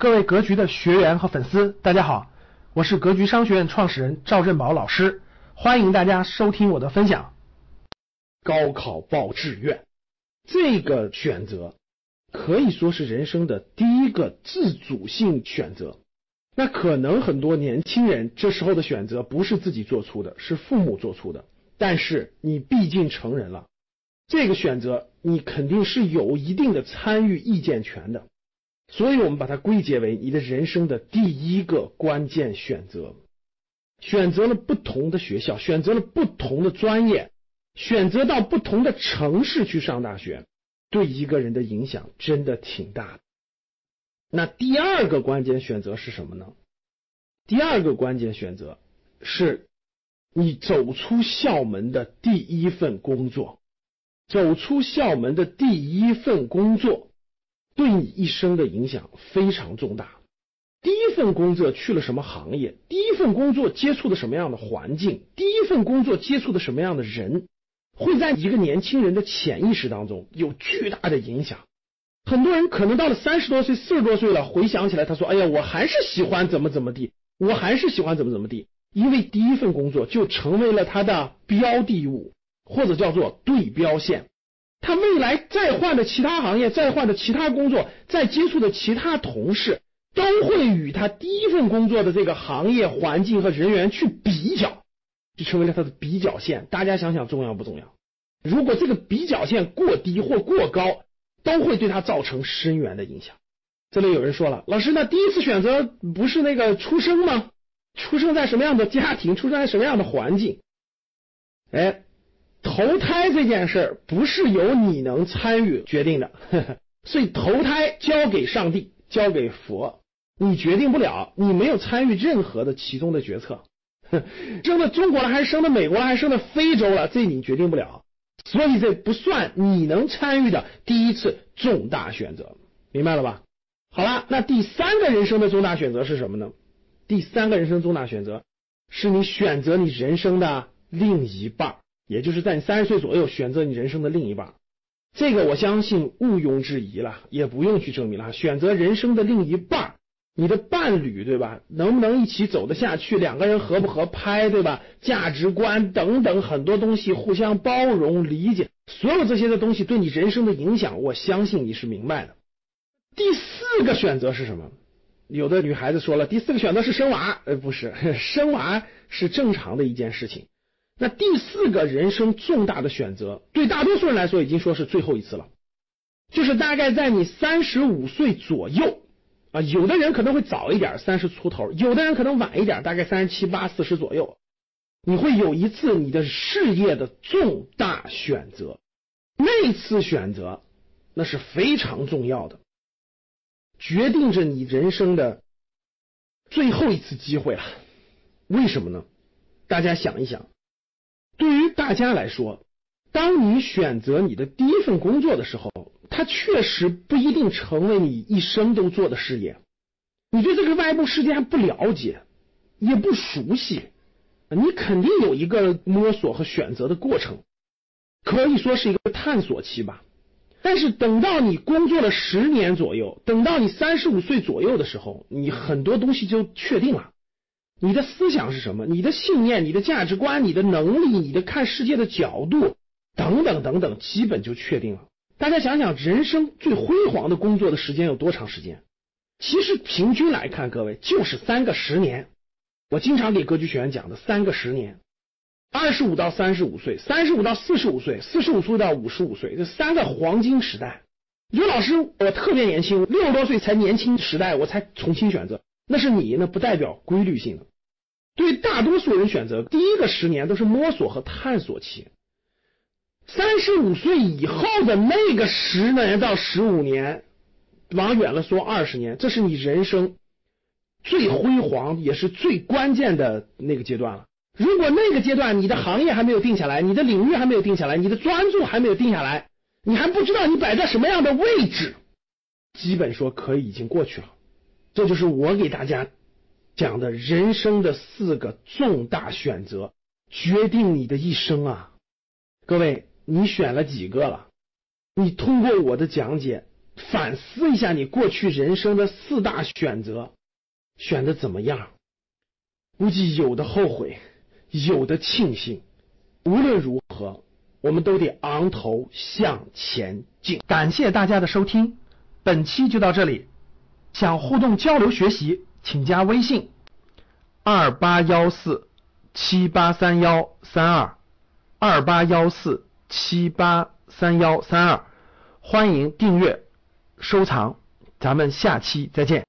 各位格局的学员和粉丝，大家好，我是格局商学院创始人赵振宝老师，欢迎大家收听我的分享。高考报志愿这个选择可以说是人生的第一个自主性选择。那可能很多年轻人这时候的选择不是自己做出的，是父母做出的。但是你毕竟成人了，这个选择你肯定是有一定的参与意见权的。所以我们把它归结为你的人生的第一个关键选择。选择了不同的学校，选择了不同的专业，选择到不同的城市去上大学，对一个人的影响真的挺大的。那第二个关键选择是什么呢？第二个关键选择是你走出校门的第一份工作，走出校门的第一份工作对你一生的影响非常重大。第一份工作去了什么行业？第一份工作接触的什么样的环境？第一份工作接触的什么样的人？会在一个年轻人的潜意识当中有巨大的影响。很多人可能到了三十多岁、四十多岁了，回想起来，他说：“哎呀，我还是喜欢怎么怎么地，我还是喜欢怎么怎么地。”因为第一份工作就成为了他的标的物，或者叫做对标线。他未来再换的其他行业、再换的其他工作、再接触的其他同事，都会与他第一份工作的这个行业环境和人员去比较，就成为了他的比较线。大家想想重要不重要？如果这个比较线过低或过高，都会对他造成深远的影响。这里有人说了，老师，那第一次选择不是那个出生吗？出生在什么样的家庭，出生在什么样的环境？哎，投胎这件事儿不是由你能参与决定的，所以投胎交给上帝，交给佛，你决定不了，你没有参与任何的其中的决策。生在中国了还是生在美国了还是生在非洲了，这你决定不了。所以这不算你能参与的第一次重大选择，明白了吧？好了，那第三个人生的重大选择是什么呢？第三个人生重大选择是你选择你人生的另一半儿，也就是在你三十岁左右选择你人生的另一半。这个我相信毋庸置疑了，也不用去证明了。选择人生的另一半。你的伴侣对吧？能不能一起走得下去？两个人合不合拍对吧？价值观等等很多东西，互相包容理解，所有这些的东西对你人生的影响，我相信你是明白的。第四个选择是什么？有的女孩子说了，第四个选择是生娃，呃，不是，生娃是正常的一件事情。那第四个人生重大的选择，对大多数人来说已经说是最后一次了，就是大概在你三十五岁左右。啊，有的人可能会早一点，三十出头；有的人可能晚一点，大概三十七八、四十左右。你会有一次你的事业的重大选择，那次选择那是非常重要的，决定着你人生的最后一次机会了。为什么呢？大家想一想，对于大家来说，当你选择你的第一份工作的时候。它确实不一定成为你一生都做的事业，你对这个外部世界还不了解，也不熟悉，你肯定有一个摸索和选择的过程，可以说是一个探索期吧。但是等到你工作了十年左右，等到你三十五岁左右的时候，你很多东西就确定了。你的思想是什么？你的信念、你的价值观、你的能力、你的看世界的角度等等等等，基本就确定了。大家想想，人生最辉煌的工作的时间有多长时间？其实平均来看，各位就是三个十年。我经常给格局学员讲的三个十年：二十五到三十五岁，三十五到四十五岁，四十五岁到五十五岁，这三个黄金时代。你说老师，我特别年轻，六十多岁才年轻时代，我才重新选择，那是你，那不代表规律性的。对大多数人选择，第一个十年都是摸索和探索期。三十五岁以后的那个十年到十五年，往远了说二十年，这是你人生最辉煌也是最关键的那个阶段了。如果那个阶段你的行业还没有定下来，你的领域还没有定下来，你的专注还没有定下来，你还不知道你摆在什么样的位置，基本说可以已经过去了。这就是我给大家讲的人生的四个重大选择，决定你的一生啊，各位。你选了几个了？你通过我的讲解反思一下你过去人生的四大选择，选的怎么样？估计有的后悔，有的庆幸。无论如何，我们都得昂头向前进。感谢大家的收听，本期就到这里。想互动交流学习，请加微信二八幺四七八三幺三二二八幺四七八三幺三二，欢迎订阅收藏，咱们下期再见。